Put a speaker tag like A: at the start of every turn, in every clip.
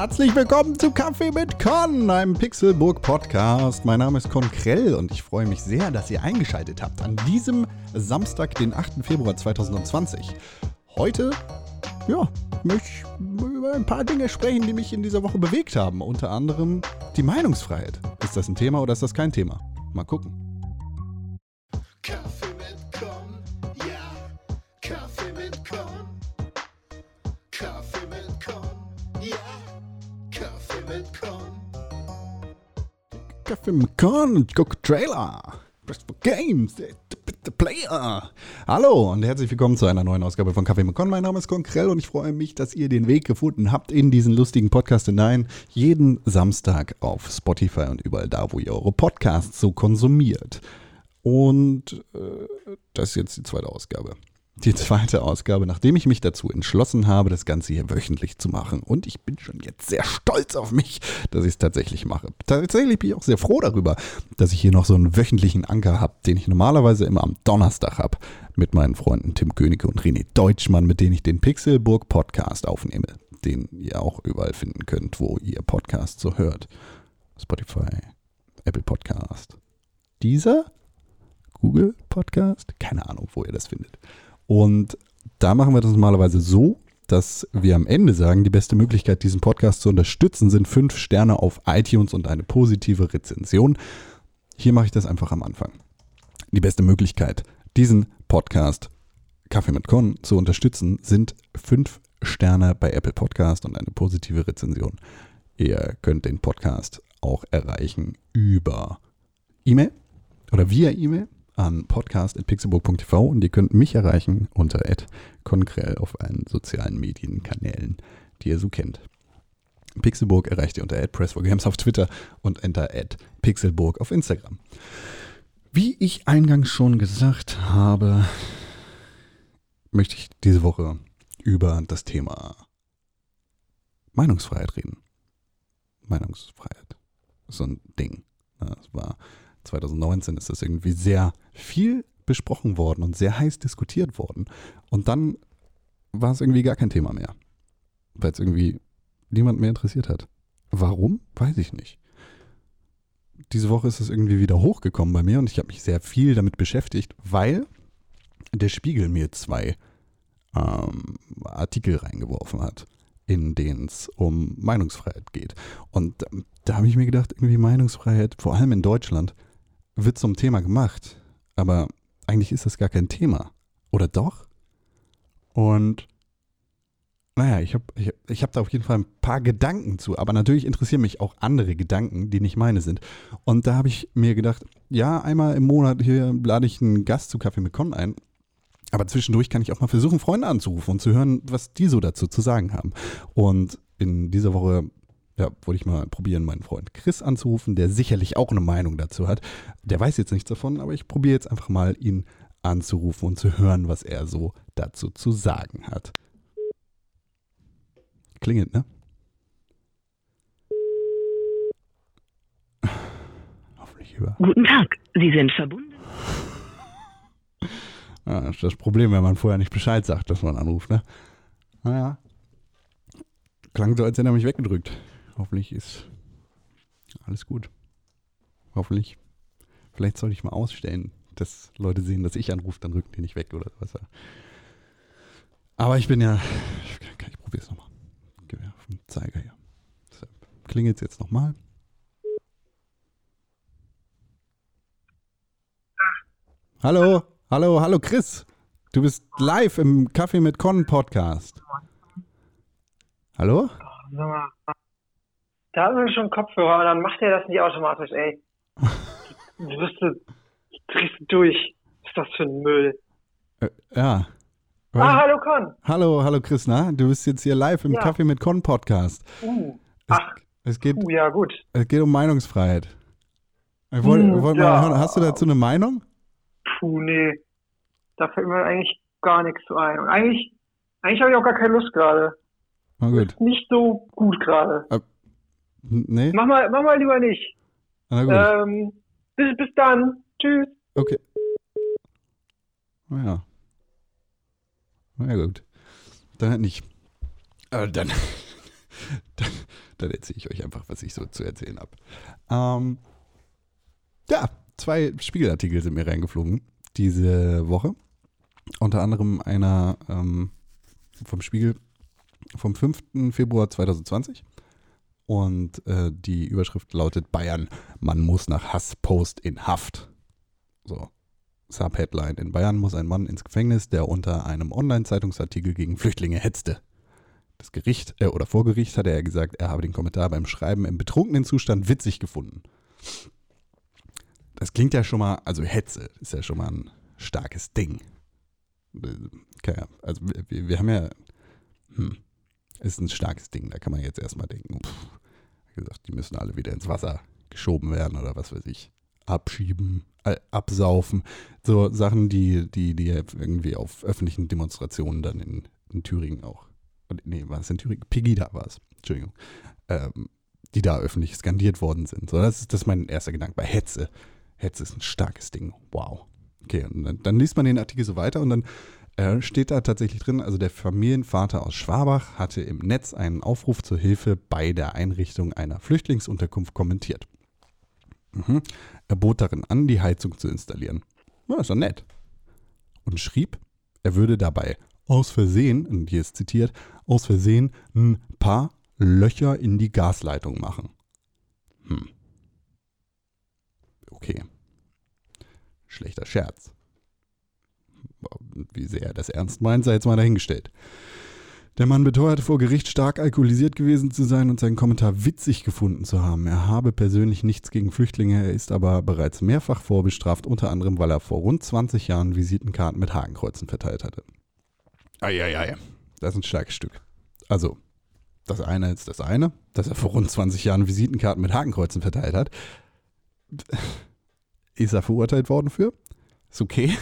A: Herzlich willkommen zu Kaffee mit Con, einem Pixelburg Podcast. Mein Name ist Con Krell und ich freue mich sehr, dass ihr eingeschaltet habt an diesem Samstag, den 8. Februar 2020. Heute, ja, möchte ich über ein paar Dinge sprechen, die mich in dieser Woche bewegt haben. Unter anderem die Meinungsfreiheit. Ist das ein Thema oder ist das kein Thema? Mal gucken.
B: Kaffee mit Con
A: und gucke Trailer. Press for Games, the, Player. Hallo und herzlich willkommen zu einer neuen Ausgabe von Kaffee mit Con. Mein Name ist Con Krell und ich freue mich, dass ihr den Weg gefunden habt in diesen lustigen Podcast hinein. Jeden Samstag auf Spotify und überall da, wo ihr eure Podcasts so konsumiert. Und äh, das ist jetzt die zweite Ausgabe. Die zweite Ausgabe, nachdem ich mich dazu entschlossen habe, das Ganze hier wöchentlich zu machen. Und ich bin schon jetzt sehr stolz auf mich, dass ich es tatsächlich mache. Tatsächlich bin ich auch sehr froh darüber, dass ich hier noch so einen wöchentlichen Anker habe, den ich normalerweise immer am Donnerstag habe, mit meinen Freunden Tim Königke und René Deutschmann, mit denen ich den Pixelburg Podcast aufnehme, den ihr auch überall finden könnt, wo ihr Podcast so hört. Spotify, Apple Podcast, dieser Google Podcast, keine Ahnung, wo ihr das findet. Und da machen wir das normalerweise so, dass wir am Ende sagen, die beste Möglichkeit, diesen Podcast zu unterstützen, sind fünf Sterne auf iTunes und eine positive Rezension. Hier mache ich das einfach am Anfang. Die beste Möglichkeit, diesen Podcast Kaffee mit Con zu unterstützen, sind fünf Sterne bei Apple Podcast und eine positive Rezension. Ihr könnt den Podcast auch erreichen über E-Mail oder via E-Mail an podcast.pixelburg.tv und ihr könnt mich erreichen unter @konkrell auf allen sozialen Medienkanälen, die ihr so kennt. Pixelburg erreicht ihr unter @press4games auf Twitter und enter @pixelburg auf Instagram. Wie ich eingangs schon gesagt habe, möchte ich diese Woche über das Thema Meinungsfreiheit reden. Meinungsfreiheit. So ein Ding. Das war 2019 ist das irgendwie sehr viel besprochen worden und sehr heiß diskutiert worden. Und dann war es irgendwie gar kein Thema mehr. Weil es irgendwie niemand mehr interessiert hat. Warum? Weiß ich nicht. Diese Woche ist es irgendwie wieder hochgekommen bei mir und ich habe mich sehr viel damit beschäftigt, weil der Spiegel mir zwei ähm, Artikel reingeworfen hat, in denen es um Meinungsfreiheit geht. Und ähm, da habe ich mir gedacht, irgendwie Meinungsfreiheit, vor allem in Deutschland, wird zum Thema gemacht. Aber eigentlich ist das gar kein Thema. Oder doch? Und naja, ich habe ich, ich hab da auf jeden Fall ein paar Gedanken zu. Aber natürlich interessieren mich auch andere Gedanken, die nicht meine sind. Und da habe ich mir gedacht, ja, einmal im Monat hier lade ich einen Gast zu Kaffee mit Con ein. Aber zwischendurch kann ich auch mal versuchen, Freunde anzurufen und zu hören, was die so dazu zu sagen haben. Und in dieser Woche ja, wollte ich mal probieren, meinen Freund Chris anzurufen, der sicherlich auch eine Meinung dazu hat. Der weiß jetzt nichts davon, aber ich probiere jetzt einfach mal, ihn anzurufen und zu hören, was er so dazu zu sagen hat. Klingelt, ne? Hoffentlich über.
C: Guten Tag, Sie sind verbunden.
A: Ja, das ist das Problem, wenn man vorher nicht Bescheid sagt, dass man anruft, ne? Naja. Klang so, als hätte er mich weggedrückt. Hoffentlich ist alles gut. Hoffentlich. Vielleicht sollte ich mal ausstellen, dass Leute sehen, dass ich anrufe, dann rücken die nicht weg oder was. Aber ich bin ja. Ich, probiere es nochmal. Auf den Zeiger hier. Deshalb klingelt es jetzt nochmal. Hallo, hallo, hallo Chris. Du bist live im Kaffee mit Con Podcast. Hallo?
D: Da haben wir schon Kopfhörer und dann macht er das nicht automatisch, ey. Du wirst du drehst du durch. Was ist das für ein Müll?
A: Äh, ja.
D: Ah, hallo Con.
A: Hallo, hallo Chris, na? Du bist jetzt hier live im
D: Ja.
A: Kaffee mit Con Podcast.
D: Uh,
A: Es,
D: ach,
A: es, geht,
D: uh, ja gut.
A: es geht um Meinungsfreiheit. Ich wollte
D: Hm,
A: wollt
D: ja.
A: mal hören, hast du dazu eine Meinung?
D: Puh, nee. Da fällt mir eigentlich gar nichts zu ein. Und eigentlich, eigentlich habe ich auch gar keine Lust gerade.
A: Na gut.
D: Nicht so gut gerade.
A: Nee?
D: Mach mal, mach mal lieber nicht. Ähm, bis, bis dann. Tschüss.
A: Okay. Naja. Na gut. Dann halt nicht. Aber dann, dann, dann erzähle ich euch einfach, was ich so zu erzählen habe. Ähm, ja, zwei Spiegelartikel sind mir reingeflogen diese Woche. Unter anderem einer ähm, vom Spiegel vom 5. Februar 2020. Und äh, die Überschrift lautet Bayern, man muss nach Hasspost in Haft. So. Subheadline. In Bayern muss ein Mann ins Gefängnis, der unter einem Online-Zeitungsartikel gegen Flüchtlinge hetzte. Das Gericht, äh, oder vor Gericht hatte er gesagt, er habe den Kommentar beim Schreiben im betrunkenen Zustand witzig gefunden. Das klingt ja schon mal, also Hetze ist ja schon mal ein starkes Ding. Okay, also wir, wir haben ja, hm, ist ein starkes Ding. Da kann man jetzt erstmal denken, pff, wie gesagt, die müssen alle wieder ins Wasser geschoben werden oder was weiß ich. Abschieben, äh, absaufen. So Sachen, die, die, die irgendwie auf öffentlichen Demonstrationen dann in, in Thüringen auch. Nee, war es in Thüringen? Pegida war es. Entschuldigung. Ähm, die da öffentlich skandiert worden sind. So, das ist, das ist mein erster Gedanke. Bei Hetze. Hetze ist ein starkes Ding. Wow. Okay, und dann, dann liest man den Artikel so weiter und dann äh, steht da tatsächlich drin, also der Familienvater aus Schwabach hatte im Netz einen Aufruf zur Hilfe bei der Einrichtung einer Flüchtlingsunterkunft kommentiert. Mhm. Er bot darin an, die Heizung zu installieren. Ja, ist doch nett. Und schrieb, er würde dabei aus Versehen, und hier ist zitiert, aus Versehen ein paar Löcher in die Gasleitung machen. Hm. Okay. Schlechter Scherz. Wie sehr er das ernst meint, sei jetzt mal dahingestellt. Der Mann beteuerte vor Gericht stark alkoholisiert gewesen zu sein und seinen Kommentar witzig gefunden zu haben. Er habe persönlich nichts gegen Flüchtlinge, er ist aber bereits mehrfach vorbestraft, unter anderem, weil er vor rund 20 Jahren Visitenkarten mit Hakenkreuzen verteilt hatte. Eieiei, das ist ein starkes Stück. Also, das eine ist das eine, dass er vor rund 20 Jahren Visitenkarten mit Hakenkreuzen verteilt hat. Ist er verurteilt worden für? Ist okay.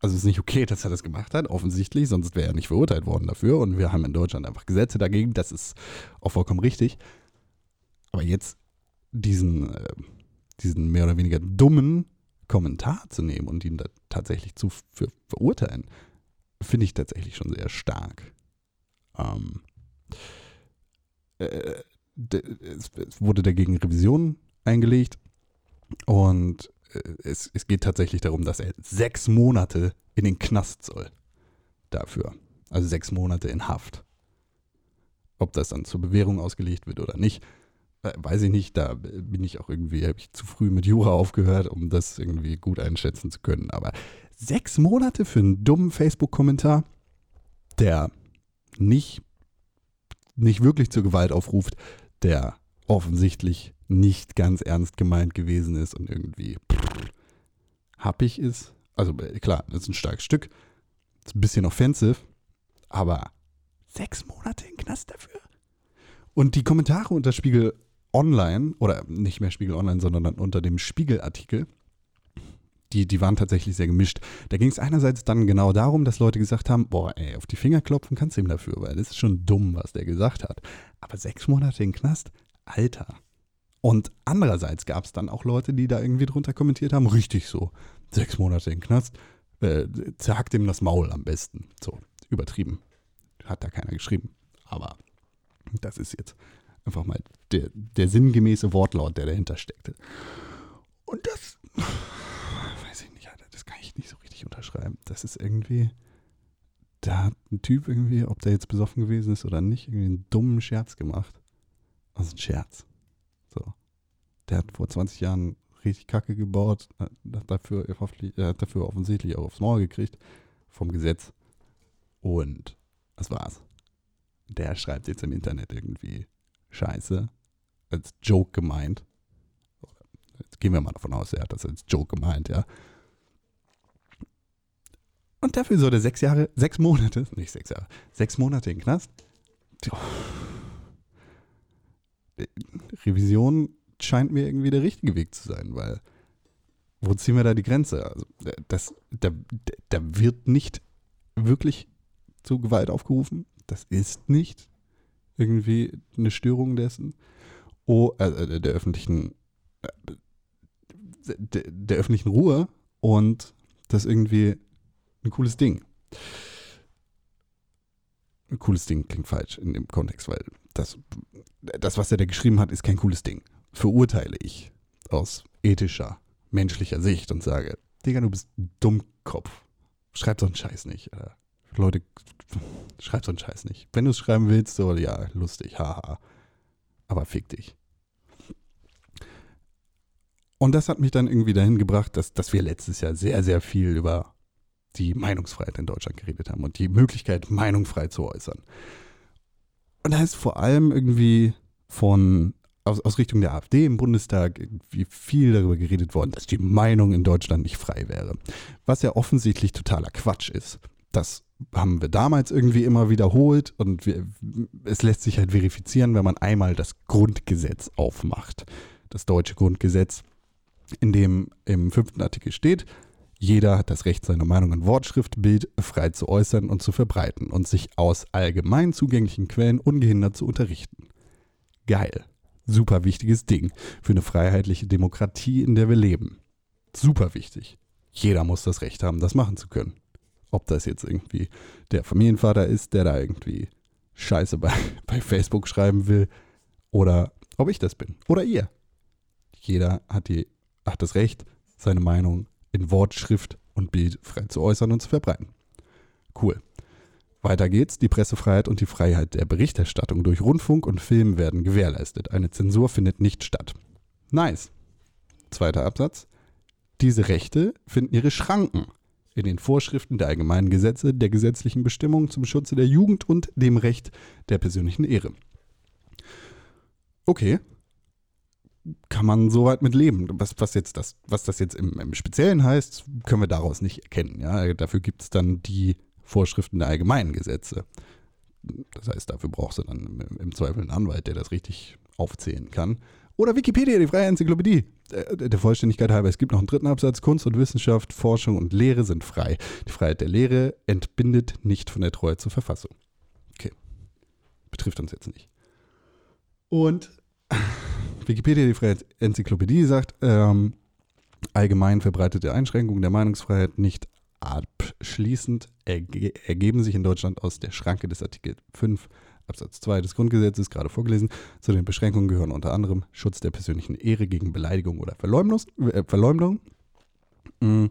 A: Also ist nicht okay, dass er das gemacht hat, offensichtlich, sonst wäre er nicht verurteilt worden dafür. Und wir haben in Deutschland einfach Gesetze dagegen, das ist auch vollkommen richtig. Aber jetzt diesen, äh, diesen mehr oder weniger dummen Kommentar zu nehmen und ihn da tatsächlich zu für verurteilen, finde ich tatsächlich schon sehr stark. Ähm, äh, es, es wurde dagegen Revision eingelegt und es, es geht tatsächlich darum, dass er sechs Monate in den Knast soll. Dafür. Also sechs Monate in Haft. Ob das dann zur Bewährung ausgelegt wird oder nicht, äh, weiß ich nicht. Da bin ich auch irgendwie, habe ich zu früh mit Jura aufgehört, um das irgendwie gut einschätzen zu können. Aber sechs Monate für einen dummen Facebook-Kommentar, der nicht, nicht wirklich zur Gewalt aufruft, der offensichtlich nicht ganz ernst gemeint gewesen ist und irgendwie happig ist. Also äh, klar, das ist ein starkes Stück. Ist ein bisschen offensive, aber sechs Monate in Knast dafür. Und die Kommentare unter Spiegel Online, oder nicht mehr Spiegel Online, sondern unter dem Spiegel-Artikel, die, die waren tatsächlich sehr gemischt. Da ging es einerseits dann genau darum, dass Leute gesagt haben, boah, ey, auf die Finger klopfen kannst du ihm dafür, weil das ist schon dumm, was der gesagt hat. Aber sechs Monate in Knast, Alter. Und andererseits gab es dann auch Leute, die da irgendwie drunter kommentiert haben, richtig so, sechs Monate in Knast, äh, zerhackt ihm das Maul am besten. So, übertrieben. Hat da keiner geschrieben. Aber das ist jetzt einfach mal der, der sinngemäße Wortlaut, der dahinter steckte. Und das, weiß ich nicht, Alter, das kann ich nicht so richtig unterschreiben. Das ist irgendwie, da hat ein Typ irgendwie, ob der jetzt besoffen gewesen ist oder nicht, irgendwie einen dummen Scherz gemacht. Also ein Scherz. So. Der hat vor 20 Jahren richtig Kacke gebaut, hat dafür, hat dafür offensichtlich auch aufs Maul gekriegt vom Gesetz. Und das war's. Der schreibt jetzt im Internet irgendwie Scheiße, als Joke gemeint. Jetzt gehen wir mal davon aus, er hat das als Joke gemeint, ja. Und dafür soll er sechs Jahre, sechs Monate, nicht sechs Jahre, sechs Monate in den Knast. Revision scheint mir irgendwie der richtige Weg zu sein, weil wo ziehen wir da die Grenze? Also, das, da, da wird nicht wirklich zu Gewalt aufgerufen. Das ist nicht irgendwie eine Störung dessen. Oh, äh, der öffentlichen äh, der, der öffentlichen Ruhe und das ist irgendwie ein cooles Ding. ein cooles Ding klingt falsch in dem Kontext, weil das, das, was er da geschrieben hat, ist kein cooles Ding. Verurteile ich aus ethischer, menschlicher Sicht und sage, Digga, du bist ein Dummkopf. Schreib so einen Scheiß nicht. Alter. Leute, schreib so einen Scheiß nicht. Wenn du es schreiben willst, so, ja, lustig, haha. Aber fick dich. Und das hat mich dann irgendwie dahin gebracht, dass, dass wir letztes Jahr sehr, sehr viel über die Meinungsfreiheit in Deutschland geredet haben und die Möglichkeit, Meinung frei zu äußern. Und da ist vor allem irgendwie von aus, aus Richtung der AfD im Bundestag irgendwie viel darüber geredet worden, dass die Meinung in Deutschland nicht frei wäre. Was ja offensichtlich totaler Quatsch ist. Das haben wir damals irgendwie immer wiederholt und wir, es lässt sich halt verifizieren, wenn man einmal das Grundgesetz aufmacht. Das deutsche Grundgesetz, in dem im fünften Artikel steht, jeder hat das Recht, seine Meinung in Wortschrift, Bild frei zu äußern und zu verbreiten und sich aus allgemein zugänglichen Quellen ungehindert zu unterrichten. Geil. Super wichtiges Ding für eine freiheitliche Demokratie, in der wir leben. Super wichtig. Jeder muss das Recht haben, das machen zu können. Ob das jetzt irgendwie der Familienvater ist, der da irgendwie Scheiße bei, bei Facebook schreiben will, oder ob ich das bin. Oder ihr. Jeder hat, die, hat das Recht, seine Meinung in Wort, Schrift und Bild frei zu äußern und zu verbreiten. Cool. Weiter geht's. Die Pressefreiheit und die Freiheit der Berichterstattung durch Rundfunk und Film werden gewährleistet. Eine Zensur findet nicht statt. Nice. Zweiter Absatz. Diese Rechte finden ihre Schranken in den Vorschriften der allgemeinen Gesetze, der gesetzlichen Bestimmungen zum Schutze der Jugend und dem Recht der persönlichen Ehre. Okay, kann man soweit mit leben. Was, was, jetzt das, was das jetzt im, im Speziellen heißt, können wir daraus nicht erkennen. Ja? Dafür gibt es dann die Vorschriften der allgemeinen Gesetze. Das heißt, dafür brauchst du dann im, Zweifel einen Anwalt, der das richtig aufzählen kann. Oder Wikipedia, die freie Enzyklopädie. Der, der Vollständigkeit halber, es gibt noch einen dritten Absatz. Kunst und Wissenschaft, Forschung und Lehre sind frei. Die Freiheit der Lehre entbindet nicht von der Treue zur Verfassung. Okay. Betrifft uns jetzt nicht. Und Wikipedia, die freie Enzyklopädie, sagt, ähm, allgemein verbreitete Einschränkungen der Meinungsfreiheit nicht abschließend erge ergeben sich in Deutschland aus der Schranke des Artikel 5 Absatz 2 des Grundgesetzes, gerade vorgelesen. Zu den Beschränkungen gehören unter anderem Schutz der persönlichen Ehre gegen Beleidigung oder Verleumdung. Äh, Verleumdung. Mhm.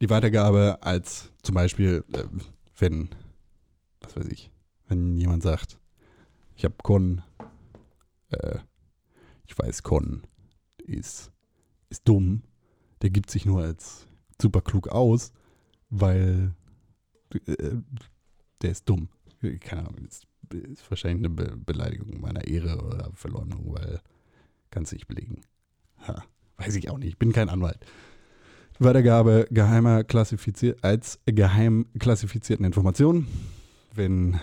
A: Die Weitergabe als zum Beispiel, äh, wenn, was weiß ich, wenn jemand sagt, ich habe Con, äh, ich weiß, Con ist, ist dumm, der gibt sich nur als super klug aus, weil äh, der ist dumm. Keine Ahnung, ist, ist wahrscheinlich eine Be Beleidigung meiner Ehre oder Verleumdung, weil kannst du nicht belegen. Ha, weiß ich auch nicht, ich bin kein Anwalt. Weitergabe geheimer klassifiziert als geheim klassifizierten Informationen. Wenn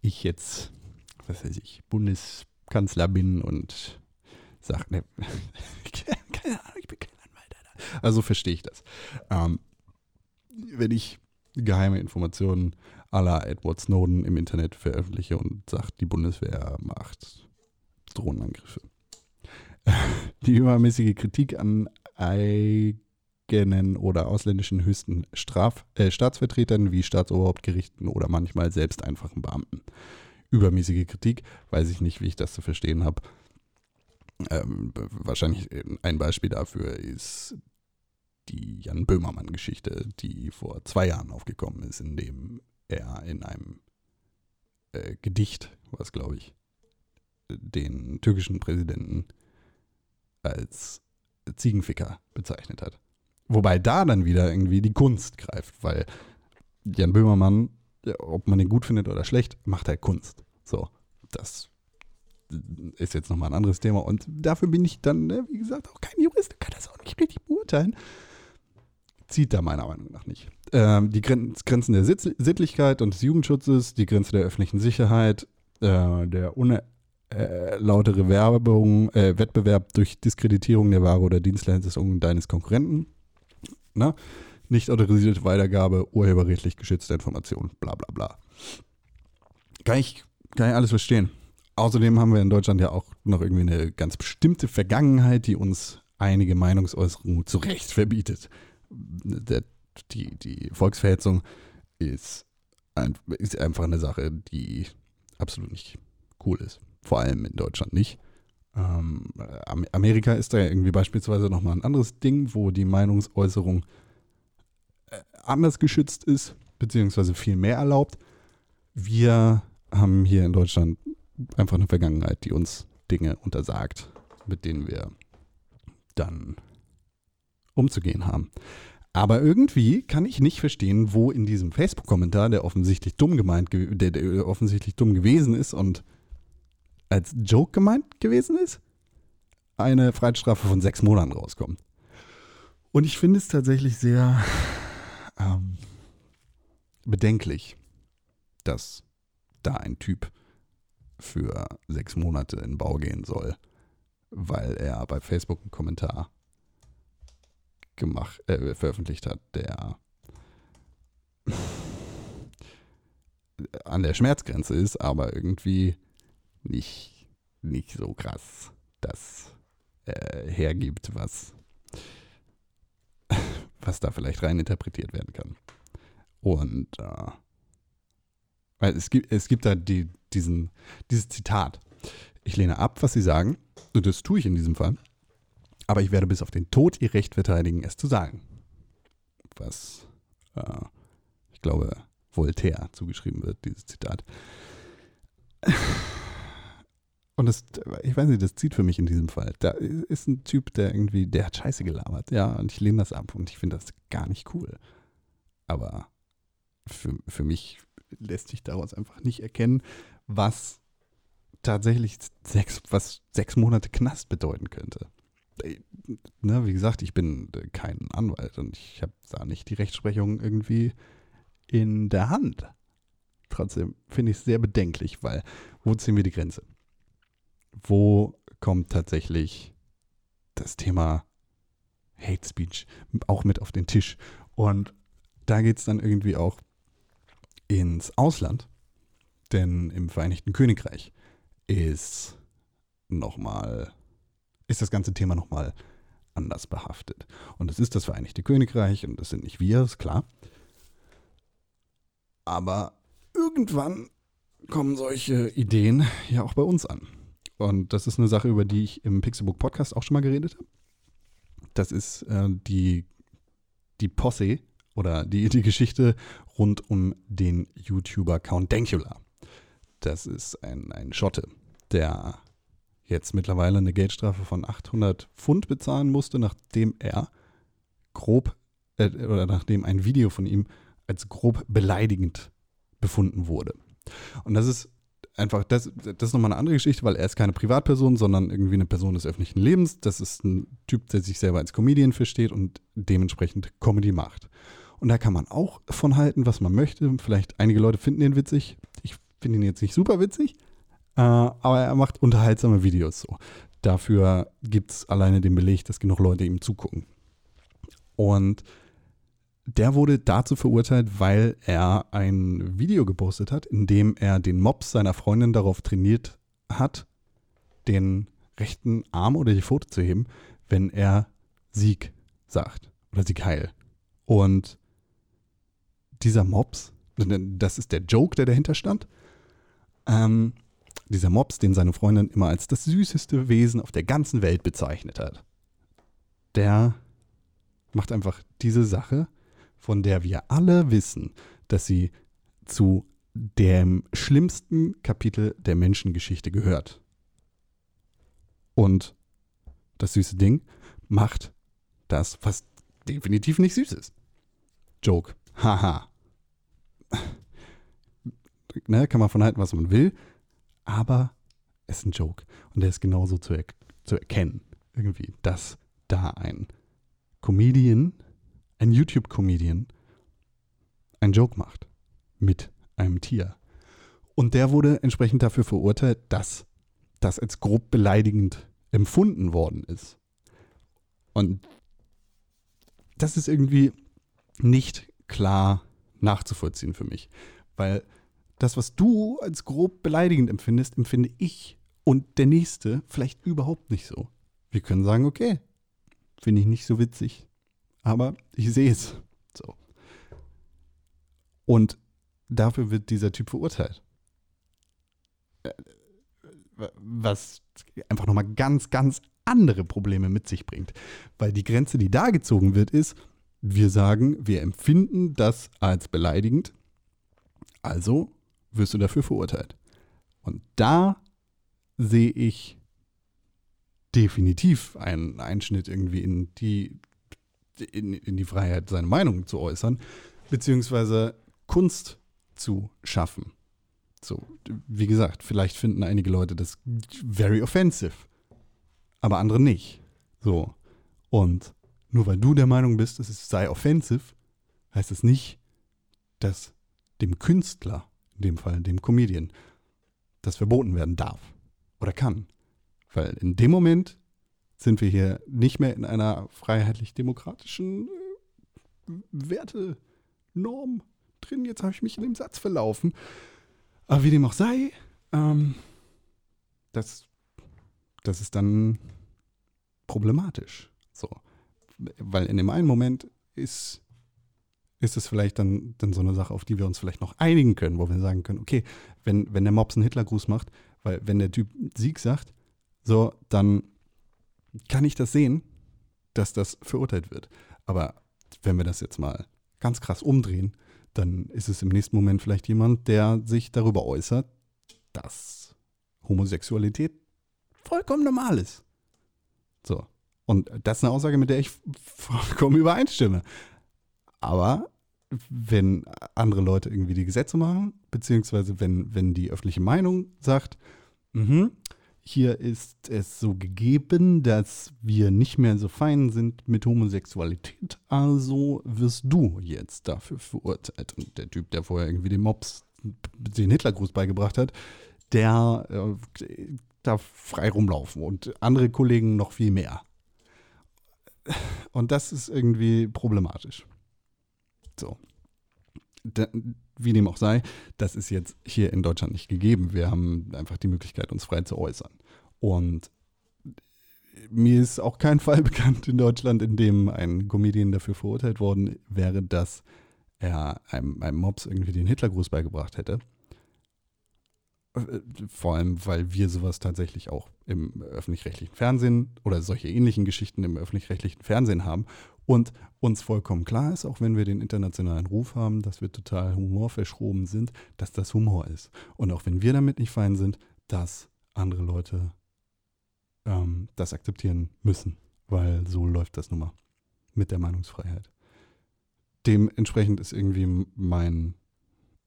A: ich jetzt, was weiß ich, Bundeskanzler bin und sage, ne, keine Ahnung, ich bin kein Anwalt. Alter. Also verstehe ich das. Ähm, wenn ich geheime Informationen aller Edward Snowden im Internet veröffentliche und sagt, die Bundeswehr macht Drohnenangriffe. Die übermäßige Kritik an eigenen oder ausländischen höchsten Straf äh, Staatsvertretern wie Staatsoberhauptgerichten oder manchmal selbst einfachen Beamten. Übermäßige Kritik, weiß ich nicht, wie ich das zu verstehen habe. Ähm, wahrscheinlich ein Beispiel dafür ist die Jan Böhmermann-Geschichte, die vor zwei Jahren aufgekommen ist, in dem er in einem äh, Gedicht, was glaube ich, den türkischen Präsidenten als Ziegenficker bezeichnet hat. Wobei da dann wieder irgendwie die Kunst greift, weil Jan Böhmermann, ob man den gut findet oder schlecht, macht halt Kunst. So, das ist jetzt nochmal ein anderes Thema und dafür bin ich dann, ne, wie gesagt, auch kein Jurist, kann das auch nicht richtig beurteilen zieht da meiner Meinung nach nicht. Ähm, die Grenzen der Sittlichkeit und des Jugendschutzes, die Grenze der öffentlichen Sicherheit, äh, der unerlautere äh, Werbung, äh, Wettbewerb durch Diskreditierung der Ware oder Dienstleistung deines Konkurrenten, ne? nicht autorisierte Weitergabe, urheberrechtlich geschützte Informationen, bla bla bla. Kann ich, kann ich alles verstehen. Außerdem haben wir in Deutschland ja auch noch irgendwie eine ganz bestimmte Vergangenheit, die uns einige Meinungsäußerungen zu Recht verbietet der, die, die Volksverhetzung ist, ein, ist einfach eine Sache, die absolut nicht cool ist. Vor allem in Deutschland nicht. Ähm, Am- Amerika ist da ja irgendwie beispielsweise nochmal ein anderes Ding, wo die Meinungsäußerung äh, anders geschützt ist, beziehungsweise viel mehr erlaubt. Wir haben hier in Deutschland einfach eine Vergangenheit, die uns Dinge untersagt, mit denen wir dann umzugehen haben. Aber irgendwie kann ich nicht verstehen, wo in diesem Facebook-Kommentar, der offensichtlich dumm gemeint, ge- der, der offensichtlich dumm gewesen ist und als Joke gemeint gewesen ist, eine Freiheitsstrafe von sechs Monaten rauskommt. Und ich finde es tatsächlich sehr ähm, bedenklich, dass da ein Typ für sechs Monate in Bau gehen soll, weil er bei Facebook einen Kommentar gemacht, äh, veröffentlicht hat, der an der Schmerzgrenze ist, aber irgendwie nicht, nicht so krass das äh, hergibt, was, was da vielleicht rein interpretiert werden kann. Und äh, weil es gibt, es gibt da die, diesen, dieses Zitat. Ich lehne ab, was Sie sagen, und das tue ich in diesem Fall, aber ich werde bis auf den Tod Ihr Recht verteidigen, es zu sagen. Was, äh, ich glaube, Voltaire zugeschrieben wird, dieses Zitat. Und das, ich weiß nicht, das zieht für mich in diesem Fall. Da ist ein Typ, der irgendwie, der hat Scheiße gelabert, ja, und ich lehne das ab und ich finde das gar nicht cool. Aber für, für mich lässt sich daraus einfach nicht erkennen, was tatsächlich sechs, was sechs Monate Knast bedeuten könnte. Äh, Ne, wie gesagt, ich bin äh, kein Anwalt und ich habe da nicht die Rechtsprechung irgendwie in der Hand. Trotzdem finde ich es sehr bedenklich, weil wo ziehen wir die Grenze? Wo kommt tatsächlich das Thema Hate Speech auch mit auf den Tisch? Und da geht es dann irgendwie auch ins Ausland, denn im Vereinigten Königreich ist nochmal, ist das ganze Thema nochmal anders behaftet. Und es ist das Vereinigte Königreich und das sind nicht wir, ist klar. Aber irgendwann kommen solche Ideen ja auch bei uns an. Und das ist eine Sache, über die ich im Pixelbook Podcast auch schon mal geredet habe. Das ist äh, die, die Posse oder die, die Geschichte rund um den YouTuber Count Dankula. Das ist ein, ein Schotte, der jetzt mittlerweile eine Geldstrafe von 800 Pfund bezahlen musste, nachdem er grob äh, oder nachdem ein Video von ihm als grob beleidigend befunden wurde. Und das ist einfach, das, das ist nochmal eine andere Geschichte, weil er ist keine Privatperson, sondern irgendwie eine Person des öffentlichen Lebens. Das ist ein Typ, der sich selber als Comedian versteht und dementsprechend Comedy macht. Und da kann man auch von halten, was man möchte. Vielleicht einige Leute finden ihn witzig. Ich finde ihn jetzt nicht super witzig, äh, aber er macht unterhaltsame Videos so. Dafür gibt es alleine den Beleg, dass genug Leute ihm zugucken. Und der wurde dazu verurteilt, weil er ein Video gepostet hat, in dem er den Mops seiner Freundin darauf trainiert hat, den rechten Arm oder die Pfote zu heben, wenn er Sieg sagt oder Sieg heil. Und dieser Mops, das ist der Joke, der dahinter stand, ähm, dieser Mops, den seine Freundin immer als das süßeste Wesen auf der ganzen Welt bezeichnet hat, der macht einfach diese Sache, von der wir alle wissen, dass sie zu dem schlimmsten Kapitel der Menschengeschichte gehört. Und das süße Ding macht das, was definitiv nicht süß ist. Joke. Haha. ne, kann man von halten, was man will, aber es ist ein Joke. Und der ist genauso zu, er zu erkennen, irgendwie, dass da ein Comedian, ein YouTube-Comedian, einen Joke macht mit einem Tier. Und der wurde entsprechend dafür verurteilt, dass das als grob beleidigend empfunden worden ist. Und das ist irgendwie nicht klar nachzuvollziehen für mich. Weil das, was du als grob beleidigend empfindest, empfinde ich und der Nächste vielleicht überhaupt nicht so. Wir können sagen, okay, finde ich nicht so witzig, aber ich sehe es. So. Und dafür wird dieser Typ verurteilt. äh, was einfach nochmal ganz, ganz andere Probleme mit sich bringt. Weil die Grenze, die da gezogen wird, ist, wir sagen, wir empfinden das als beleidigend, also wirst du dafür verurteilt. Und da sehe ich definitiv einen Einschnitt irgendwie in die, in, in die Freiheit, seine Meinung zu äußern, beziehungsweise Kunst zu schaffen. So, wie gesagt, vielleicht finden einige Leute das very offensive, aber andere nicht. So. Und nur weil du der Meinung bist, es sei offensive, heißt es nicht, dass dem Künstler, in dem Fall dem Comedian, das verboten werden darf oder kann. Weil in dem Moment sind wir hier nicht mehr in einer freiheitlich-demokratischen äh, Wertenorm drin. Jetzt habe ich mich in dem Satz verlaufen. Aber wie dem auch sei, ähm, das, das ist dann problematisch. So. Weil in dem einen Moment ist, ist es vielleicht dann, dann so eine Sache, auf die wir uns vielleicht noch einigen können, wo wir sagen können, okay, wenn, wenn der Mops einen Hitlergruß macht, weil wenn der Typ Sieg sagt, so, dann kann ich das sehen, dass das verurteilt wird. Aber wenn wir das jetzt mal ganz krass umdrehen, dann ist es im nächsten Moment vielleicht jemand, der sich darüber äußert, dass Homosexualität vollkommen normal ist. So. Und das ist eine Aussage, mit der ich vollkommen übereinstimme. Aber wenn andere Leute irgendwie die Gesetze machen, beziehungsweise wenn, wenn die öffentliche Meinung sagt, mh, hier ist es so gegeben, dass wir nicht mehr so fein sind mit Homosexualität, also wirst du jetzt dafür verurteilt. Und der Typ, der vorher irgendwie den Mops den Hitlergruß beigebracht hat, der äh, darf frei rumlaufen und andere Kollegen noch viel mehr. Und das ist irgendwie problematisch. So. Da, wie dem auch sei, das ist jetzt hier in Deutschland nicht gegeben. Wir haben einfach die Möglichkeit, uns frei zu äußern. Und mir ist auch kein Fall bekannt in Deutschland, in dem ein Comedian dafür verurteilt worden wäre, dass er einem, einem Mops irgendwie den Hitlergruß beigebracht hätte. Vor allem, weil wir sowas tatsächlich auch im öffentlich-rechtlichen Fernsehen oder solche ähnlichen Geschichten im öffentlich-rechtlichen Fernsehen haben und uns vollkommen klar ist, auch wenn wir den internationalen Ruf haben, dass wir total humorverschroben sind, dass das Humor ist. Und auch wenn wir damit nicht fein sind, dass andere Leute ähm, das akzeptieren müssen, weil so läuft das nun mal mit der Meinungsfreiheit. Dementsprechend ist irgendwie mein,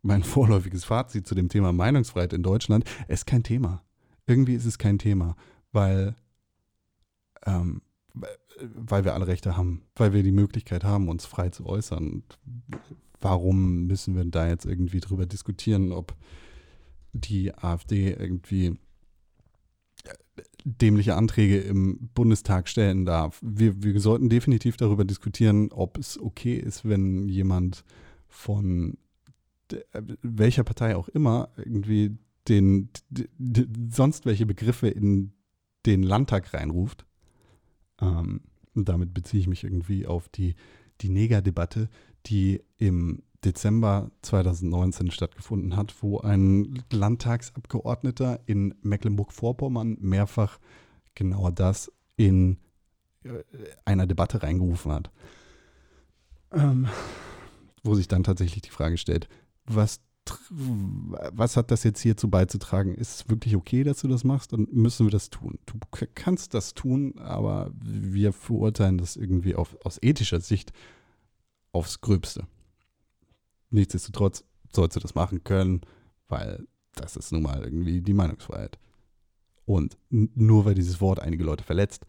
A: mein vorläufiges Fazit zu dem Thema Meinungsfreiheit in Deutschland, ist kein Thema. Irgendwie ist es kein Thema, weil ähm, weil wir alle Rechte haben, weil wir die Möglichkeit haben, uns frei zu äußern. Und warum müssen wir da jetzt irgendwie drüber diskutieren, ob die AfD irgendwie äh, dämliche Anträge im Bundestag stellen darf. Wir, wir sollten definitiv darüber diskutieren, ob es okay ist, wenn jemand von welcher Partei auch immer irgendwie den, sonst welche Begriffe in den Landtag reinruft ähm, und damit beziehe ich mich irgendwie auf die, die Negerdebatte, die im Dezember 2019 stattgefunden hat, wo ein Landtagsabgeordneter in Mecklenburg-Vorpommern mehrfach genau das in äh, einer Debatte reingerufen hat. Ähm, wo sich dann tatsächlich die Frage stellt, was was hat das jetzt hierzu beizutragen? Ist es wirklich okay, dass du das machst? Dann müssen wir das tun. Du kannst das tun, aber wir verurteilen das irgendwie auf, aus ethischer Sicht aufs Gröbste. Nichtsdestotrotz sollst du das machen können, weil das ist nun mal irgendwie die Meinungsfreiheit. Und nur weil dieses Wort einige Leute verletzt,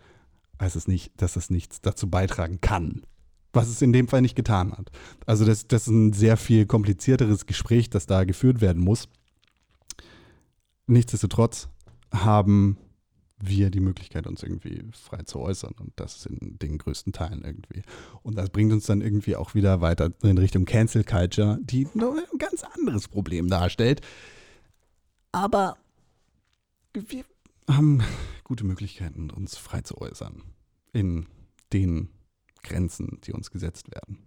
A: heißt es nicht, dass es nichts dazu beitragen kann, was es in dem Fall nicht getan hat. Also das, das ist ein sehr viel komplizierteres Gespräch, das da geführt werden muss. Nichtsdestotrotz haben wir die Möglichkeit, uns irgendwie frei zu äußern und das in den größten Teilen irgendwie. Und das bringt uns dann irgendwie auch wieder weiter in Richtung Cancel Culture, die ein ganz anderes Problem darstellt. Aber wir haben gute Möglichkeiten, uns frei zu äußern in den Grenzen, die uns gesetzt werden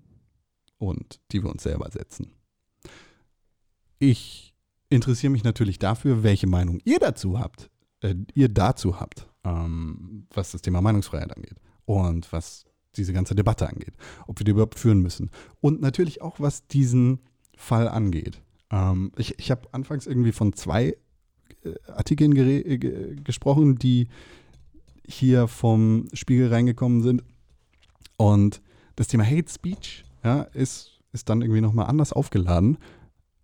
A: und die wir uns selber setzen. Ich interessiere mich natürlich dafür, welche Meinung ihr dazu habt, äh, ihr dazu habt, ähm, was das Thema Meinungsfreiheit angeht und was diese ganze Debatte angeht, ob wir die überhaupt führen müssen. Und natürlich auch, was diesen Fall angeht. Ähm, ich ich habe anfangs irgendwie von zwei äh, Artikeln äh, ge- gesprochen, die hier vom Spiegel reingekommen sind. Und das Thema Hate Speech ja, ist, ist dann irgendwie nochmal anders aufgeladen.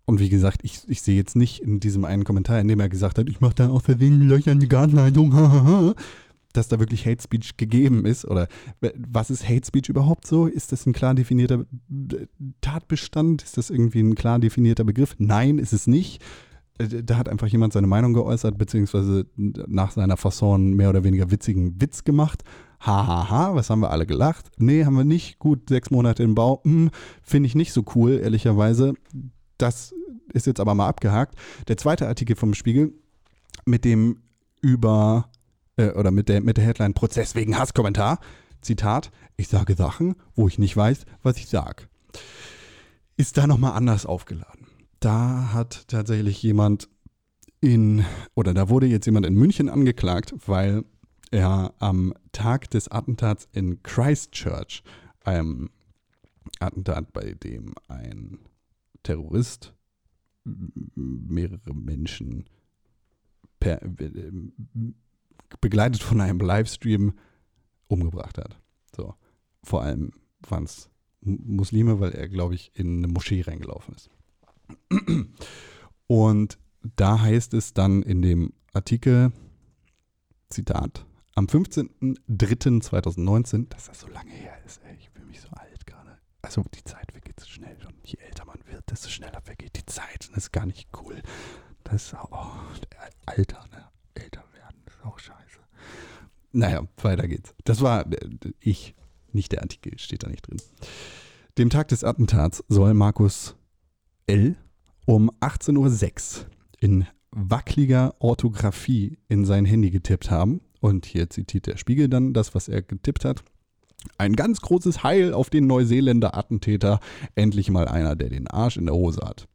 A: Und wie gesagt, ich, ich sehe jetzt nicht in diesem einen Kommentar, in dem er gesagt hat, ich mache da aus Versehen Löcher in die Gartenleitung, dass da wirklich Hate Speech gegeben ist. Oder was ist Hate Speech überhaupt so? Ist das ein klar definierter Tatbestand? Ist das irgendwie ein klar definierter Begriff? Nein, ist es nicht. Äh, Da hat einfach jemand seine Meinung geäußert, beziehungsweise nach seiner Fasson mehr oder weniger witzigen Witz gemacht. Hahaha, ha, ha, was haben wir alle gelacht? Nee, haben wir nicht. Gut, sechs Monate im Bau. Hm, Finde ich nicht so cool, ehrlicherweise. Das ist jetzt aber mal abgehakt. Der zweite Artikel vom Spiegel mit dem über äh, oder mit der, mit der Headline Prozess wegen Hasskommentar. Zitat, ich sage Sachen, wo ich nicht weiß, was ich sage. Ist da nochmal anders aufgeladen. Da hat tatsächlich jemand in, oder da wurde jetzt jemand in München angeklagt, weil er am Tag des Attentats in Christchurch, einem Attentat, bei dem ein Terrorist mehrere Menschen per, begleitet von einem Livestream umgebracht hat. So. Vor allem waren es Muslime, weil er, glaube ich, in eine Moschee reingelaufen ist. Und da heißt es dann in dem Artikel, Zitat, am 15.03.2019, dass das so lange her ist, ey, ich fühle mich so alt gerade. Also die Zeit vergeht so schnell und je älter man wird, desto schneller vergeht die Zeit. Und das ist gar nicht cool. Das ist auch, oh, Alter, ne? Älter werden, ist auch scheiße. Naja, weiter geht's. Das war äh, ich, nicht der Artikel, steht da nicht drin. Dem Tag des Attentats soll Markus L. um 18.06 Uhr in wackeliger Orthographie in sein Handy getippt haben. Und hier zitiert der Spiegel dann das, was er getippt hat. Ein ganz großes Heil auf den Neuseeländer Attentäter. Endlich mal einer, der den Arsch in der Hose hat.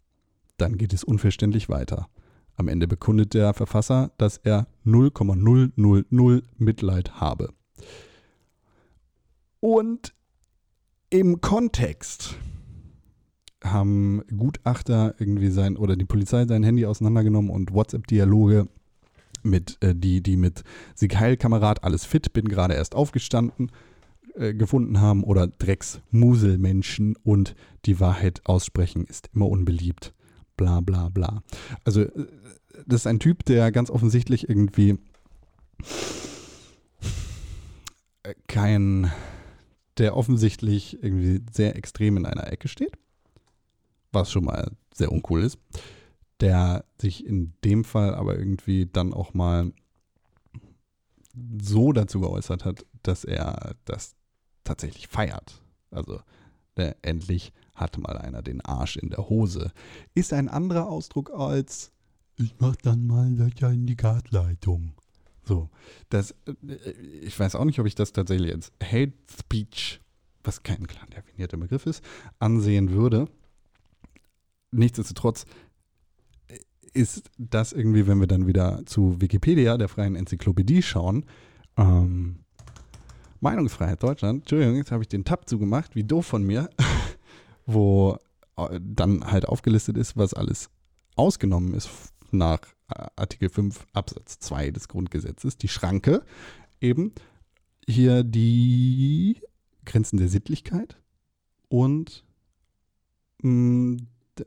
A: Dann geht es unverständlich weiter. Am Ende bekundet der Verfasser, dass er 0,000 Mitleid habe. Und im Kontext haben Gutachter irgendwie sein oder die Polizei sein Handy auseinandergenommen und WhatsApp-Dialoge mit äh, die die mit Sieg Heil Kamerad alles fit bin gerade erst aufgestanden äh, gefunden haben oder Drecks Muselmenschen und die Wahrheit aussprechen ist immer unbeliebt. Bla bla bla. Also äh, das ist ein Typ der ganz offensichtlich irgendwie äh, kein der offensichtlich irgendwie sehr extrem in einer Ecke steht was schon mal sehr uncool ist, der sich in dem Fall aber irgendwie dann auch mal so dazu geäußert hat, dass er das tatsächlich feiert. Also der, endlich hat mal einer den Arsch in der Hose. Ist ein anderer Ausdruck als ich mach dann mal Löcher in die Gartleitung. So, das, äh, ich weiß auch nicht, ob ich das tatsächlich als Hate Speech, was kein klar definierter Begriff ist, ansehen würde nichtsdestotrotz ist das irgendwie, wenn wir dann wieder zu Wikipedia, der freien Enzyklopädie, schauen, ähm, Meinungsfreiheit Deutschland, Entschuldigung, jetzt habe ich den Tab zugemacht, wie doof von mir, wo äh, dann halt aufgelistet ist, was alles ausgenommen ist nach äh, Artikel 5 Absatz 2 des Grundgesetzes, die Schranke, eben. Hier die Grenzen der Sittlichkeit und mh,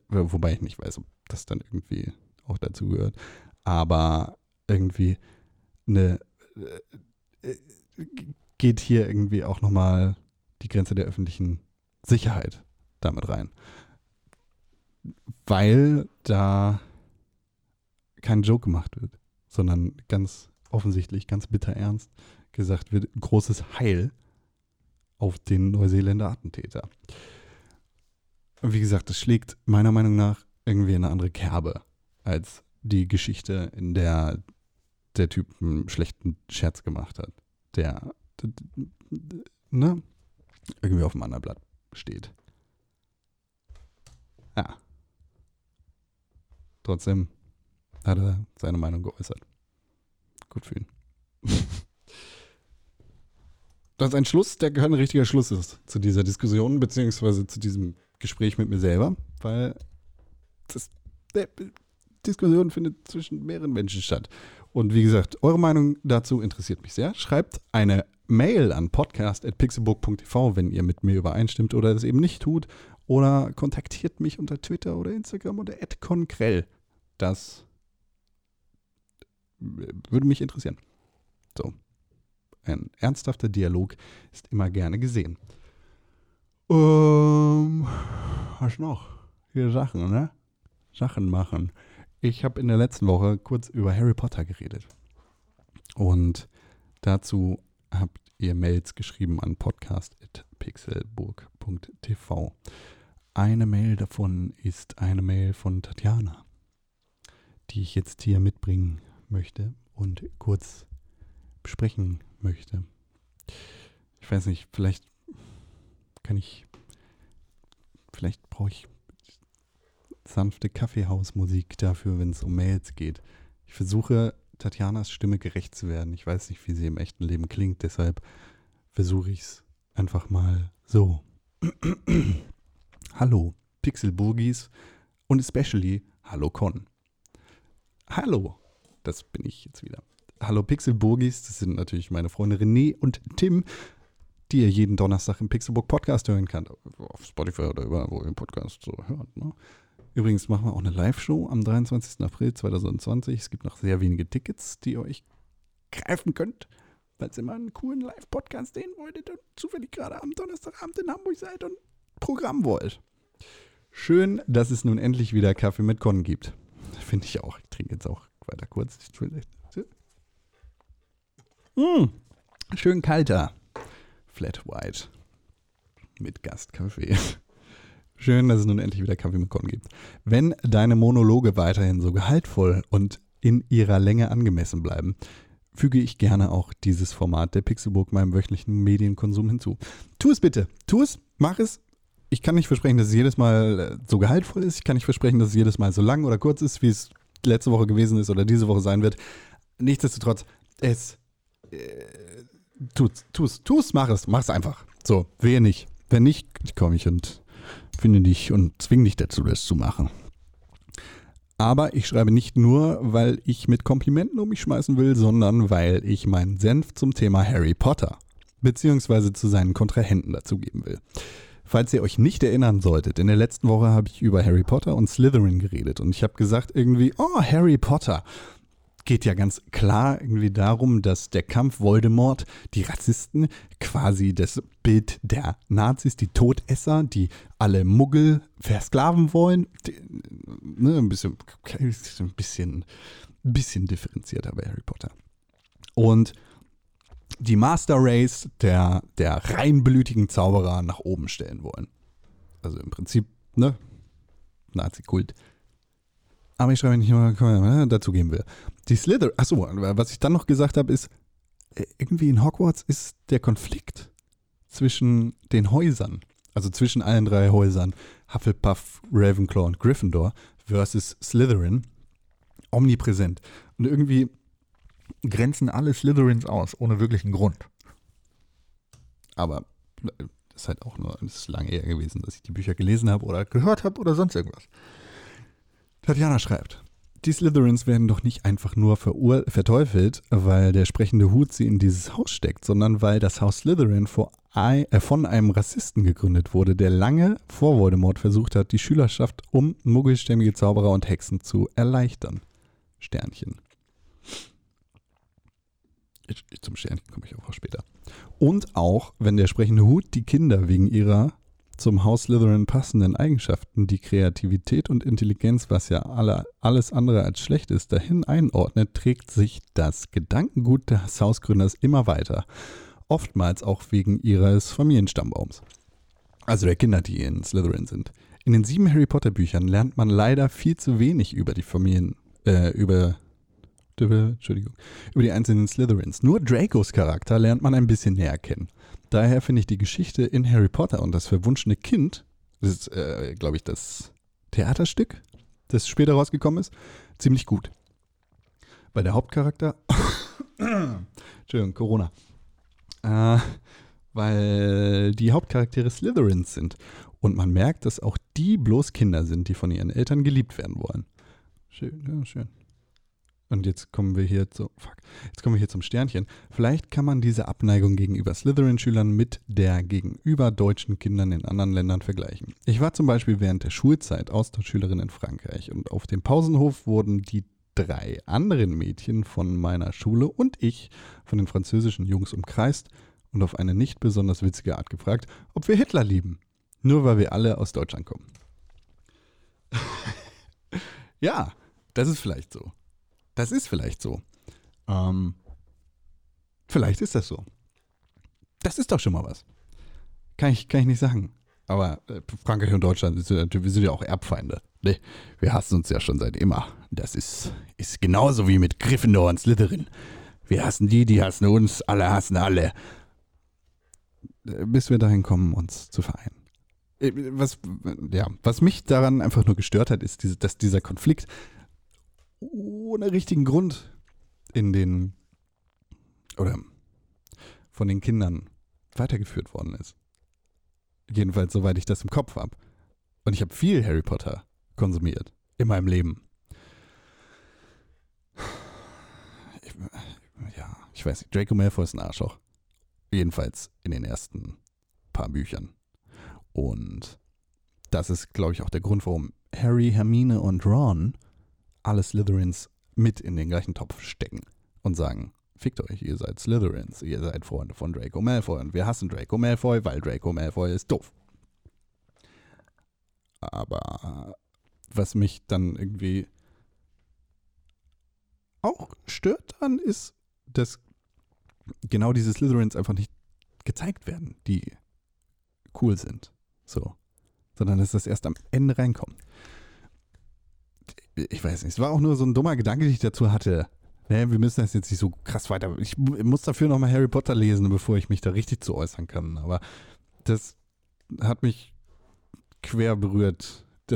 A: wobei ich nicht weiß, ob das dann irgendwie auch dazu gehört, aber irgendwie eine äh, geht hier irgendwie auch nochmal die Grenze der öffentlichen Sicherheit damit rein. Weil da kein Joke gemacht wird, sondern ganz offensichtlich, ganz bitter ernst gesagt wird, großes Heil auf den Neuseeländer Attentäter. Wie gesagt, das schlägt meiner Meinung nach irgendwie eine andere Kerbe als die Geschichte, in der der Typ einen schlechten Scherz gemacht hat, der ne, irgendwie auf dem anderen Blatt steht. Ja. Trotzdem hat er seine Meinung geäußert. Gut für ihn. Das ist ein Schluss, der kein richtiger Schluss ist zu dieser Diskussion, beziehungsweise zu diesem Gespräch mit mir selber, weil das, Diskussion findet zwischen mehreren Menschen statt. Und wie gesagt, eure Meinung dazu interessiert mich sehr. Schreibt eine Mail an podcast.pixelbook.tv, wenn ihr mit mir übereinstimmt oder es eben nicht tut. Oder kontaktiert mich unter Twitter oder Instagram oder @konkrell. Das würde mich interessieren. So. Ein ernsthafter Dialog ist immer gerne gesehen. Ähm, was noch? Hier Sachen, ne? Sachen machen. Ich habe in der letzten Woche kurz über Harry Potter geredet. Und dazu habt ihr Mails geschrieben an podcast.pixelburg.tv. Eine Mail davon ist eine Mail von Tatjana, die ich jetzt hier mitbringen möchte und kurz besprechen möchte. Ich weiß nicht, vielleicht kann ich, vielleicht brauche ich sanfte Kaffeehausmusik dafür, wenn es um Mails geht. Ich versuche, Tatjanas Stimme gerecht zu werden. Ich weiß nicht, wie sie im echten Leben klingt, deshalb versuche ich es einfach mal so. Hallo, Pixel Burgis und especially Hallo Con. Hallo, das bin ich jetzt wieder. Hallo Pixel Burgis, das sind natürlich meine Freunde René und Tim, die ihr jeden Donnerstag im Pixelburg Podcast hören könnt. Auf Spotify oder überall, wo ihr den Podcast so hört. Ne? Übrigens machen wir auch eine Live-Show am 23. April 2020. Es gibt noch sehr wenige Tickets, die ihr euch greifen könnt, falls ihr mal einen coolen Live-Podcast sehen wolltet und zufällig gerade am Donnerstagabend in Hamburg seid und Programm wollt. Schön, dass es nun endlich wieder Kaffee mit Con gibt. Finde ich auch. Ich trinke jetzt auch weiter kurz. Mmh, schön kalter. Flat White. Mit Gastkaffee. Schön, dass es nun endlich wieder Kaffee mit Con gibt. Wenn deine Monologe weiterhin so gehaltvoll und in ihrer Länge angemessen bleiben, füge ich gerne auch dieses Format der Pixelburg meinem wöchentlichen Medienkonsum hinzu. Tu es bitte. Tu es. Mach es. Ich kann nicht versprechen, dass es jedes Mal äh, so gehaltvoll ist. Ich kann nicht versprechen, dass es jedes Mal so lang oder kurz ist, wie es letzte Woche gewesen ist oder diese Woche sein wird. Nichtsdestotrotz, es äh, tut's, tu's, tu's, mach es, mach es einfach. So, wehe nicht. Wenn nicht, komme ich und finde dich und zwinge dich dazu, das zu machen. Aber ich schreibe nicht nur, weil ich mit Komplimenten um mich schmeißen will, sondern weil ich meinen Senf zum Thema Harry Potter beziehungsweise zu seinen Kontrahenten dazugeben will. Falls ihr euch nicht erinnern solltet, in der letzten Woche habe ich über Harry Potter und Slytherin geredet und ich habe gesagt irgendwie, oh, Harry Potter geht ja ganz klar irgendwie darum, dass der Kampf Voldemort, die Rassisten, quasi das Bild der Nazis, die Todesser, die alle Muggel versklaven wollen, die, ne, ein bisschen, ein bisschen, bisschen differenzierter bei Harry Potter. Und die Master Race der, der reinblütigen Zauberer nach oben stellen wollen. Also im Prinzip, ne, Nazi-Kult. Aber ich schreibe nicht mal, dazu gehen will. Die Slither, achso, was ich dann noch gesagt habe, ist, äh, irgendwie in Hogwarts ist der Konflikt zwischen den Häusern, also zwischen allen drei Häusern, Hufflepuff, Ravenclaw und Gryffindor versus Slytherin, omnipräsent. Und irgendwie grenzen alle Slytherins aus, ohne wirklichen Grund. Aber äh, das ist halt auch nur, das ist lange eher gewesen, dass ich die Bücher gelesen habe oder gehört habe oder sonst irgendwas. Tatjana schreibt, die Slytherins werden doch nicht einfach nur verteufelt, weil der sprechende Hut sie in dieses Haus steckt, sondern weil das Haus Slytherin äh, von einem Rassisten gegründet wurde, der lange vor Voldemort versucht hat, die Schülerschaft um muggelstämmige Zauberer und Hexen zu erleichtern. Sternchen. Zum Sternchen komme ich auch später. Und auch, wenn der sprechende Hut die Kinder wegen ihrer zum Haus Slytherin passenden Eigenschaften, die Kreativität und Intelligenz, was ja alle, alles andere als schlecht ist, dahin einordnet, trägt sich das Gedankengut des Hausgründers immer weiter. Oftmals auch wegen ihres Familienstammbaums. Also der Kinder, die in Slytherin sind. In den sieben Harry Potter Büchern lernt man leider viel zu wenig über die Familien, äh, über, Entschuldigung, über die einzelnen Slytherins. Nur Dracos Charakter lernt man ein bisschen näher kennen. Daher finde ich die Geschichte in Harry Potter und das verwunschene Kind, das ist, äh, glaube ich, das Theaterstück, das später rausgekommen ist, ziemlich gut. Weil der Hauptcharakter. Entschuldigung, Corona. Äh, weil die Hauptcharaktere Slytherins sind. Und man merkt, dass auch die bloß Kinder sind, die von ihren Eltern geliebt werden wollen. Schön, ja, schön. Und jetzt kommen wir hier zu, fuck, jetzt kommen wir hier zum Sternchen. Vielleicht kann man diese Abneigung gegenüber Slytherin-Schülern mit der gegenüber deutschen Kindern in anderen Ländern vergleichen. Ich war zum Beispiel während der Schulzeit Austauschschülerin in Frankreich und auf dem Pausenhof wurden die drei anderen Mädchen von meiner Schule und ich von den französischen Jungs umkreist und auf eine nicht besonders witzige Art gefragt, ob wir Hitler lieben. Nur weil wir alle aus Deutschland kommen. ja, das ist vielleicht so. Das ist vielleicht so. Ähm, vielleicht ist das so. Das ist doch schon mal was. Kann ich, kann ich nicht sagen. Aber äh, Frankreich und Deutschland, sind, wir sind ja auch Erbfeinde. Nee, wir hassen uns ja schon seit immer. Das ist, ist genauso wie mit Gryffindor und Slytherin. Wir hassen die, die hassen uns, alle hassen alle. Äh, Bis wir dahin kommen, uns zu vereinen. Äh, Was, ja, was mich daran einfach nur gestört hat, ist, diese, dass dieser Konflikt ohne richtigen Grund in den oder von den Kindern weitergeführt worden ist. Jedenfalls, soweit ich das im Kopf habe. Und ich habe viel Harry Potter konsumiert in meinem Leben. Ich, ja, ich weiß nicht. Draco Malfoy ist ein Arschloch. Jedenfalls in den ersten paar Büchern. Und das ist, glaube ich, auch der Grund, warum Harry, Hermine und Ron alle Slytherins mit in den gleichen Topf stecken und sagen, fickt euch, ihr seid Slytherins, ihr seid Freunde von Draco Malfoy und wir hassen Draco Malfoy, weil Draco Malfoy ist doof. Aber was mich dann irgendwie auch stört dann ist, dass genau diese Slytherins einfach nicht gezeigt werden, die cool sind. So. Sondern dass das erst am Ende reinkommt ich weiß nicht, es war auch nur so ein dummer Gedanke, den ich dazu hatte. Nee, wir müssen das jetzt nicht so krass weiter. Ich muss dafür nochmal Harry Potter lesen, bevor ich mich da richtig zu äußern kann. Aber das hat mich quer berührt,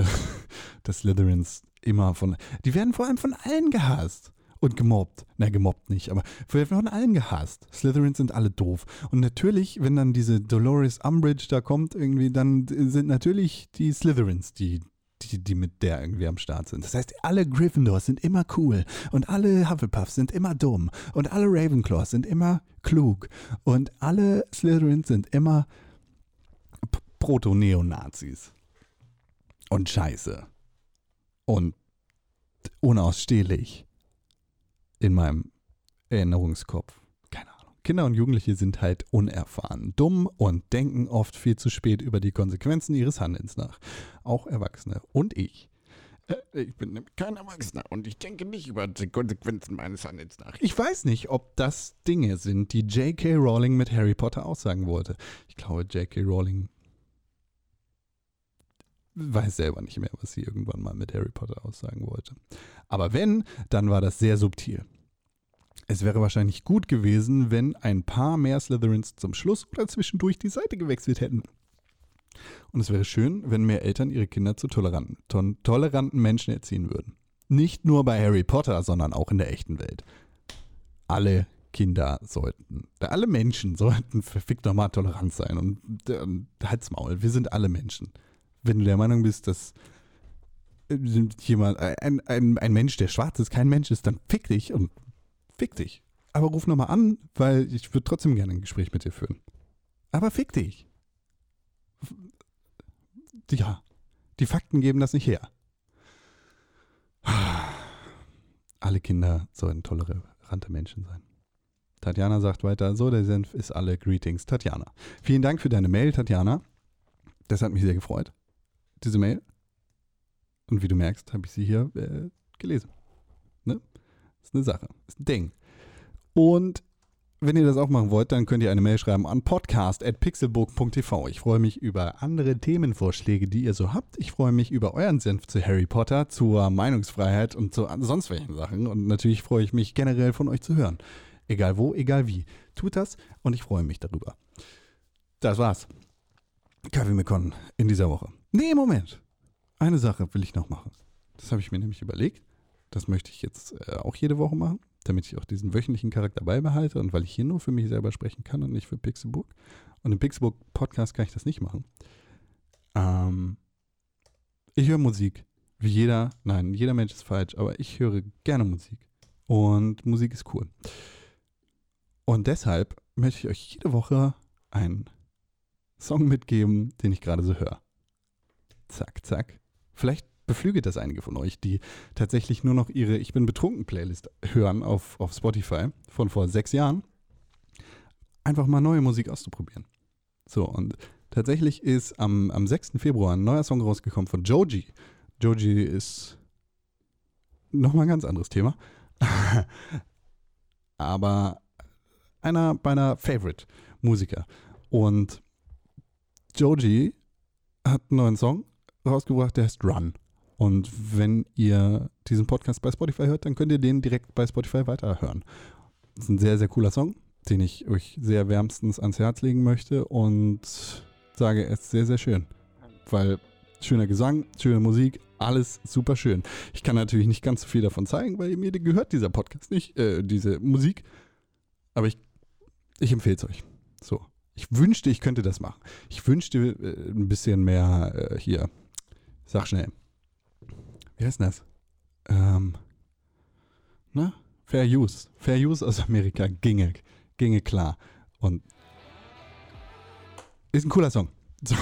A: dass Slytherins immer von. Die werden vor allem von allen gehasst und gemobbt. Na, gemobbt nicht, aber von allen gehasst. Slytherins sind alle doof. Und natürlich, wenn dann diese Dolores Umbridge da kommt, irgendwie, dann sind natürlich die Slytherins die die, die mit der irgendwie am Start sind. Das heißt, alle Gryffindors sind immer cool und alle Hufflepuffs sind immer dumm und alle Ravenclaws sind immer klug und alle Slytherins sind immer Proto-Neonazis und scheiße und unausstehlich in meinem Erinnerungskopf. Kinder und Jugendliche sind halt unerfahren, dumm und denken oft viel zu spät über die Konsequenzen ihres Handelns nach. Auch Erwachsene und ich. Äh, Ich bin kein Erwachsener und ich denke nicht über die Konsequenzen meines Handelns nach. Ich weiß nicht, ob das Dinge sind, die J.K. Rowling mit Harry Potter aussagen wollte. Ich glaube, J.K. Rowling weiß selber nicht mehr, was sie irgendwann mal mit Harry Potter aussagen wollte. Aber wenn, dann war das sehr subtil. Es wäre wahrscheinlich gut gewesen, wenn ein paar mehr Slytherins zum Schluss oder zwischendurch die Seite gewechselt hätten. Und es wäre schön, wenn mehr Eltern ihre Kinder zu toleranten, to toleranten Menschen erziehen würden. Nicht nur bei Harry Potter, sondern auch in der echten Welt. Alle Kinder sollten, alle Menschen sollten verfickt nochmal tolerant sein. Und äh, halt's Maul, wir sind alle Menschen. Wenn du der Meinung bist, dass jemand, ein, ein, ein Mensch, der schwarz ist, kein Mensch ist, dann fick dich und fick dich. Aber ruf nochmal an, weil ich würde trotzdem gerne ein Gespräch mit dir führen. Aber fick dich. Ja, die Fakten geben das nicht her. Alle Kinder sollen tolerante Menschen sein. Tatjana sagt weiter, so, der Senf ist alle. Greetings, Tatjana. Vielen Dank für deine Mail, Tatjana. Das hat mich sehr gefreut, diese Mail. Und wie du merkst, habe ich sie hier äh, gelesen. Ne? Ist eine Sache, ist ein Ding. Und wenn ihr das auch machen wollt, dann könnt ihr eine Mail schreiben an podcast.pixelburg.tv. Ich freue mich über andere Themenvorschläge, die ihr so habt. Ich freue mich über euren Senf zu Harry Potter, zur Meinungsfreiheit und zu sonst welchen Sachen. Und natürlich freue ich mich generell von euch zu hören. Egal wo, egal wie. Tut das und ich freue mich darüber. Das war's. Kaffee mit Con in dieser Woche. Nee, Moment. Eine Sache will ich noch machen. Das habe ich mir nämlich überlegt. Das möchte ich jetzt äh, auch jede Woche machen. damit ich auch diesen wöchentlichen Charakter beibehalte und weil ich hier nur für mich selber sprechen kann und nicht für Pixelbook. Und im Pixelbook-Podcast kann ich das nicht machen. Ähm, ich höre Musik. Wie jeder, nein, jeder Mensch ist falsch, aber ich höre gerne Musik. Und Musik ist cool. Und deshalb möchte ich euch jede Woche einen Song mitgeben, den ich gerade so höre. Zack, zack. Vielleicht beflügelt das einige von euch, die tatsächlich nur noch ihre Ich bin betrunken Playlist hören auf, auf Spotify von vor sechs Jahren. Einfach mal neue Musik auszuprobieren. So, und tatsächlich ist am, am 6. Februar ein neuer Song rausgekommen von Joji. Joji ist nochmal ein ganz anderes Thema. Aber einer meiner Favorite-Musiker. Und Joji hat einen neuen Song rausgebracht, der heißt Run. Und wenn ihr diesen Podcast bei Spotify hört, dann könnt ihr den direkt bei Spotify weiterhören. Das ist ein sehr, sehr cooler Song, den ich euch sehr wärmstens ans Herz legen möchte und sage, er ist sehr, sehr schön. Weil schöner Gesang, schöne Musik, alles super schön. Ich kann natürlich nicht ganz so viel davon zeigen, weil mir gehört dieser Podcast nicht, äh, diese Musik. Aber ich, ich empfehle es euch. So. Ich wünschte, ich könnte das machen. Ich wünschte äh, ein bisschen mehr äh, hier. Sag schnell. Wie heißt das? Ähm, na? Fair Use. Fair Use aus Amerika ginge, ginge klar. Und ist ein cooler Song. So.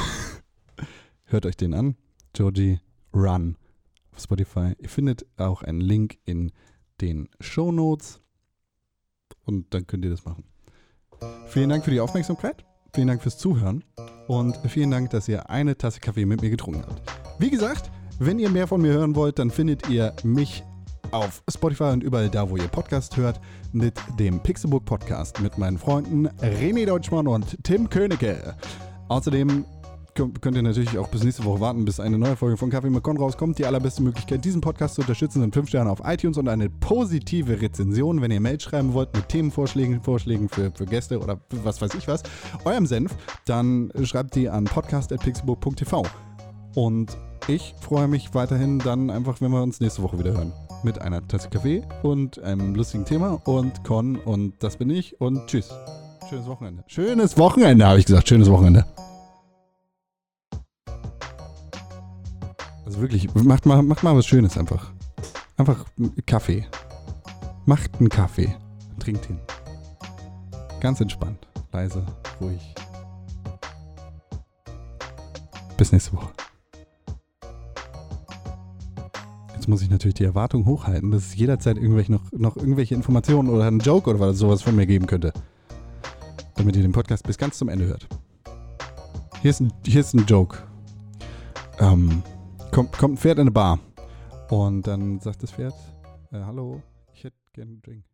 A: Hört euch den an. Joji Run auf Spotify. Ihr findet auch einen Link in den Show Notes und dann könnt ihr das machen. Vielen Dank für die Aufmerksamkeit. Vielen Dank fürs Zuhören und vielen Dank, dass ihr eine Tasse Kaffee mit mir getrunken habt. Wie gesagt, wenn ihr mehr von mir hören wollt, dann findet ihr mich auf Spotify und überall da, wo ihr Podcast hört, mit dem Pixelbook Podcast mit meinen Freunden René Deutschmann und Tim Königke. Außerdem könnt ihr natürlich auch bis nächste Woche warten, bis eine neue Folge von Kaffee mit Con rauskommt. Die allerbeste Möglichkeit, diesen Podcast zu unterstützen, sind 5 Sterne auf iTunes und eine positive Rezension, wenn ihr Mail schreiben wollt mit Themenvorschlägen, Vorschlägen für, für Gäste oder was weiß ich was, eurem Senf, dann schreibt die an podcast.pixelburg.tv. Und ich freue mich weiterhin dann einfach, wenn wir uns nächste Woche wieder hören. Mit einer Tasse Kaffee und einem lustigen Thema und Con und das bin ich und tschüss. Schönes Wochenende. Schönes Wochenende, habe ich gesagt. Schönes Wochenende. Also wirklich, macht mal, macht mal was Schönes einfach. Einfach Kaffee. Macht einen Kaffee. Trinkt ihn. Ganz entspannt. Leise, ruhig. Bis nächste Woche. Jetzt muss ich natürlich die Erwartung hochhalten, dass es jederzeit irgendwelche noch, noch irgendwelche Informationen oder einen Joke oder sowas von mir geben könnte. Damit ihr den Podcast bis ganz zum Ende hört. Hier ist ein, hier ist ein Joke. Ähm, kommt, kommt ein Pferd in eine Bar. Und dann sagt das Pferd, äh, hallo, ich hätte gerne einen Drink.